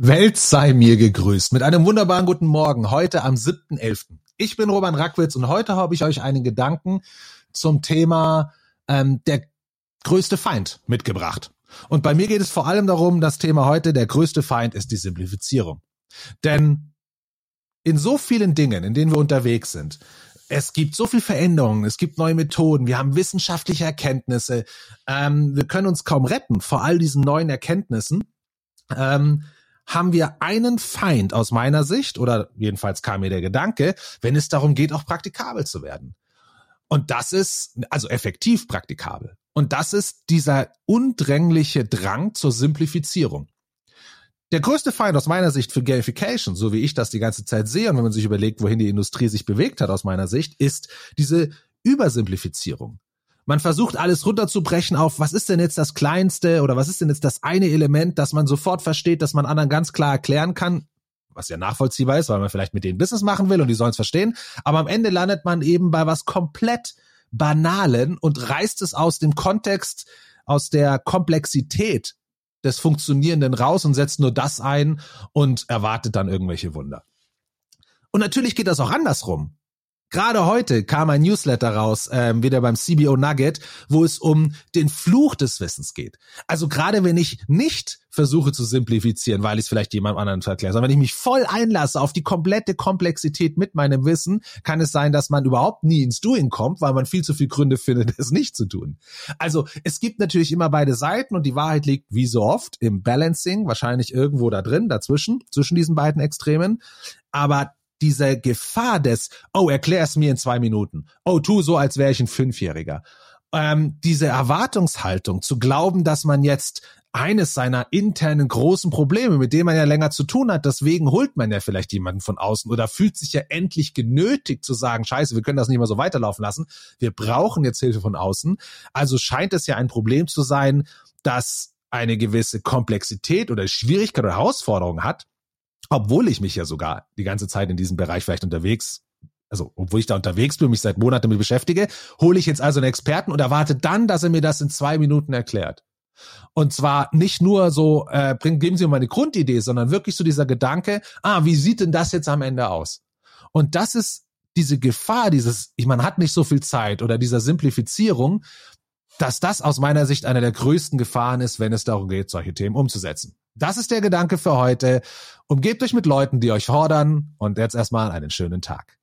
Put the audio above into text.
Welt sei mir gegrüßt mit einem wunderbaren guten Morgen heute am 7.11. Ich bin Roman Rackwitz und heute habe ich euch einen Gedanken zum Thema ähm, der größte Feind mitgebracht. Und bei mir geht es vor allem darum, das Thema heute, der größte Feind ist die Simplifizierung. Denn in so vielen Dingen, in denen wir unterwegs sind, es gibt so viel Veränderungen, es gibt neue Methoden, wir haben wissenschaftliche Erkenntnisse, ähm, wir können uns kaum retten vor all diesen neuen Erkenntnissen. Ähm, haben wir einen Feind aus meiner Sicht, oder jedenfalls kam mir der Gedanke, wenn es darum geht, auch praktikabel zu werden. Und das ist, also effektiv praktikabel. Und das ist dieser undrängliche Drang zur Simplifizierung. Der größte Feind aus meiner Sicht für Gamification, so wie ich das die ganze Zeit sehe und wenn man sich überlegt, wohin die Industrie sich bewegt hat aus meiner Sicht, ist diese Übersimplifizierung. Man versucht alles runterzubrechen auf, was ist denn jetzt das kleinste oder was ist denn jetzt das eine Element, das man sofort versteht, das man anderen ganz klar erklären kann, was ja nachvollziehbar ist, weil man vielleicht mit denen Business machen will und die sollen es verstehen. Aber am Ende landet man eben bei was komplett Banalen und reißt es aus dem Kontext, aus der Komplexität des Funktionierenden raus und setzt nur das ein und erwartet dann irgendwelche Wunder. Und natürlich geht das auch andersrum. Gerade heute kam ein Newsletter raus, ähm, wieder beim CBO Nugget, wo es um den Fluch des Wissens geht. Also gerade wenn ich nicht versuche zu simplifizieren, weil ich es vielleicht jemand anderen verkläre, sondern wenn ich mich voll einlasse auf die komplette Komplexität mit meinem Wissen, kann es sein, dass man überhaupt nie ins Doing kommt, weil man viel zu viel Gründe findet, es nicht zu tun. Also es gibt natürlich immer beide Seiten und die Wahrheit liegt wie so oft im Balancing, wahrscheinlich irgendwo da drin, dazwischen, zwischen diesen beiden Extremen. Aber diese Gefahr des, oh, erklär es mir in zwei Minuten. Oh, tu so, als wäre ich ein Fünfjähriger. Ähm, diese Erwartungshaltung, zu glauben, dass man jetzt eines seiner internen großen Probleme, mit denen man ja länger zu tun hat, deswegen holt man ja vielleicht jemanden von außen oder fühlt sich ja endlich genötigt zu sagen, scheiße, wir können das nicht mehr so weiterlaufen lassen, wir brauchen jetzt Hilfe von außen. Also scheint es ja ein Problem zu sein, dass eine gewisse Komplexität oder Schwierigkeit oder Herausforderung hat, obwohl ich mich ja sogar die ganze Zeit in diesem Bereich vielleicht unterwegs also obwohl ich da unterwegs bin, mich seit Monaten damit beschäftige, hole ich jetzt also einen Experten und erwarte dann, dass er mir das in zwei Minuten erklärt. Und zwar nicht nur so, äh, bring, geben Sie mir mal eine Grundidee, sondern wirklich so dieser Gedanke, ah, wie sieht denn das jetzt am Ende aus? Und das ist diese Gefahr, dieses, ich man hat nicht so viel Zeit oder dieser Simplifizierung, dass das aus meiner Sicht eine der größten Gefahren ist, wenn es darum geht, solche Themen umzusetzen. Das ist der Gedanke für heute. Umgebt euch mit Leuten, die euch fordern und jetzt erstmal einen schönen Tag.